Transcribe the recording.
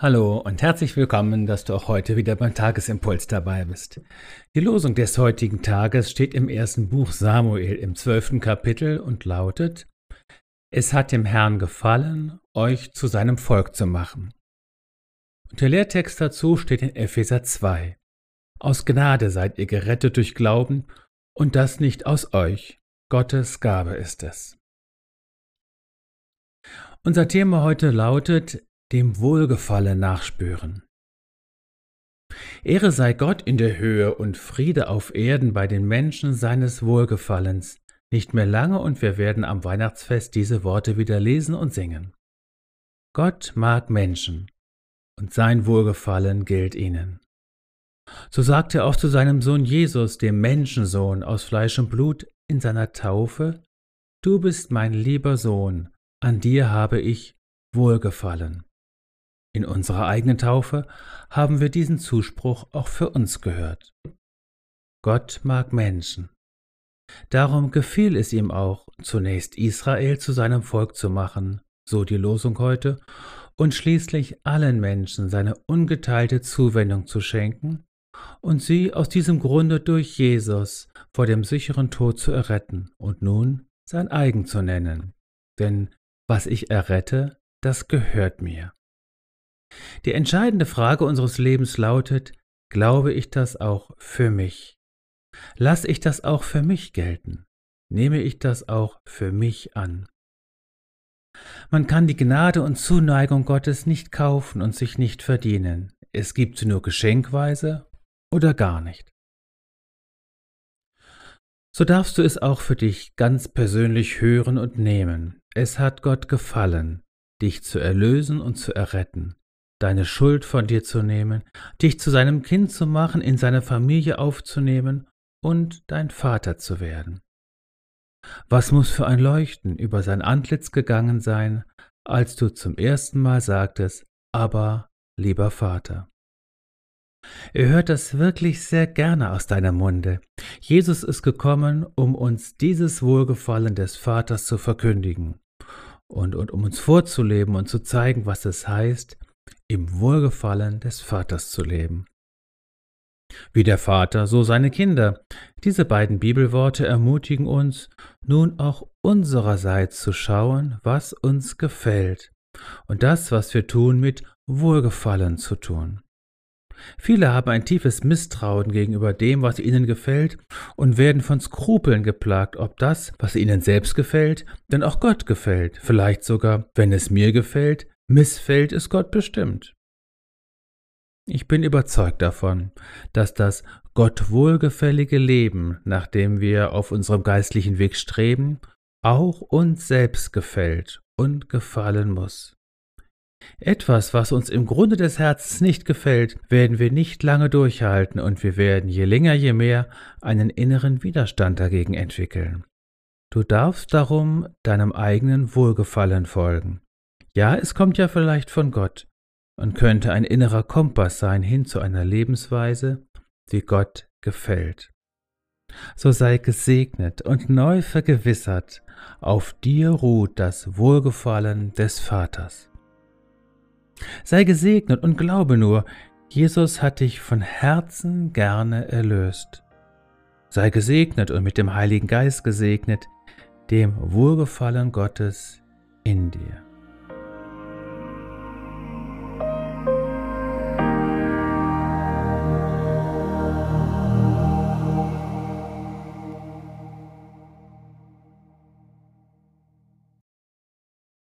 Hallo und herzlich willkommen, dass du auch heute wieder beim Tagesimpuls dabei bist. Die Losung des heutigen Tages steht im ersten Buch Samuel im zwölften Kapitel und lautet: Es hat dem Herrn gefallen, euch zu seinem Volk zu machen. Und der Lehrtext dazu steht in Epheser 2. Aus Gnade seid ihr gerettet durch Glauben und das nicht aus euch. Gottes Gabe ist es. Unser Thema heute lautet dem Wohlgefallen nachspüren. Ehre sei Gott in der Höhe und Friede auf Erden bei den Menschen seines Wohlgefallens. Nicht mehr lange und wir werden am Weihnachtsfest diese Worte wieder lesen und singen. Gott mag Menschen und sein Wohlgefallen gilt ihnen. So sagt er auch zu seinem Sohn Jesus, dem Menschensohn aus Fleisch und Blut, in seiner Taufe, Du bist mein lieber Sohn, an dir habe ich Wohlgefallen. In unserer eigenen Taufe haben wir diesen Zuspruch auch für uns gehört. Gott mag Menschen. Darum gefiel es ihm auch, zunächst Israel zu seinem Volk zu machen, so die Losung heute, und schließlich allen Menschen seine ungeteilte Zuwendung zu schenken und sie aus diesem Grunde durch Jesus vor dem sicheren Tod zu erretten und nun sein eigen zu nennen. Denn was ich errette, das gehört mir. Die entscheidende Frage unseres Lebens lautet, glaube ich das auch für mich? Lass ich das auch für mich gelten? Nehme ich das auch für mich an? Man kann die Gnade und Zuneigung Gottes nicht kaufen und sich nicht verdienen. Es gibt sie nur geschenkweise oder gar nicht. So darfst du es auch für dich ganz persönlich hören und nehmen. Es hat Gott gefallen, dich zu erlösen und zu erretten deine Schuld von dir zu nehmen, dich zu seinem Kind zu machen, in seine Familie aufzunehmen und dein Vater zu werden. Was muss für ein Leuchten über sein Antlitz gegangen sein, als du zum ersten Mal sagtest, aber lieber Vater. Er hört das wirklich sehr gerne aus deinem Munde. Jesus ist gekommen, um uns dieses Wohlgefallen des Vaters zu verkündigen und, und um uns vorzuleben und zu zeigen, was es heißt, im Wohlgefallen des Vaters zu leben. Wie der Vater, so seine Kinder. Diese beiden Bibelworte ermutigen uns, nun auch unsererseits zu schauen, was uns gefällt und das, was wir tun, mit Wohlgefallen zu tun. Viele haben ein tiefes Misstrauen gegenüber dem, was ihnen gefällt, und werden von Skrupeln geplagt, ob das, was ihnen selbst gefällt, denn auch Gott gefällt, vielleicht sogar, wenn es mir gefällt, missfällt es Gott bestimmt. Ich bin überzeugt davon, dass das Gott wohlgefällige Leben, nach dem wir auf unserem geistlichen Weg streben, auch uns selbst gefällt und gefallen muss. Etwas, was uns im Grunde des Herzens nicht gefällt, werden wir nicht lange durchhalten und wir werden je länger je mehr einen inneren Widerstand dagegen entwickeln. Du darfst darum deinem eigenen Wohlgefallen folgen. Ja, es kommt ja vielleicht von Gott und könnte ein innerer Kompass sein hin zu einer Lebensweise, die Gott gefällt. So sei gesegnet und neu vergewissert, auf dir ruht das Wohlgefallen des Vaters. Sei gesegnet und glaube nur, Jesus hat dich von Herzen gerne erlöst. Sei gesegnet und mit dem Heiligen Geist gesegnet, dem Wohlgefallen Gottes in dir.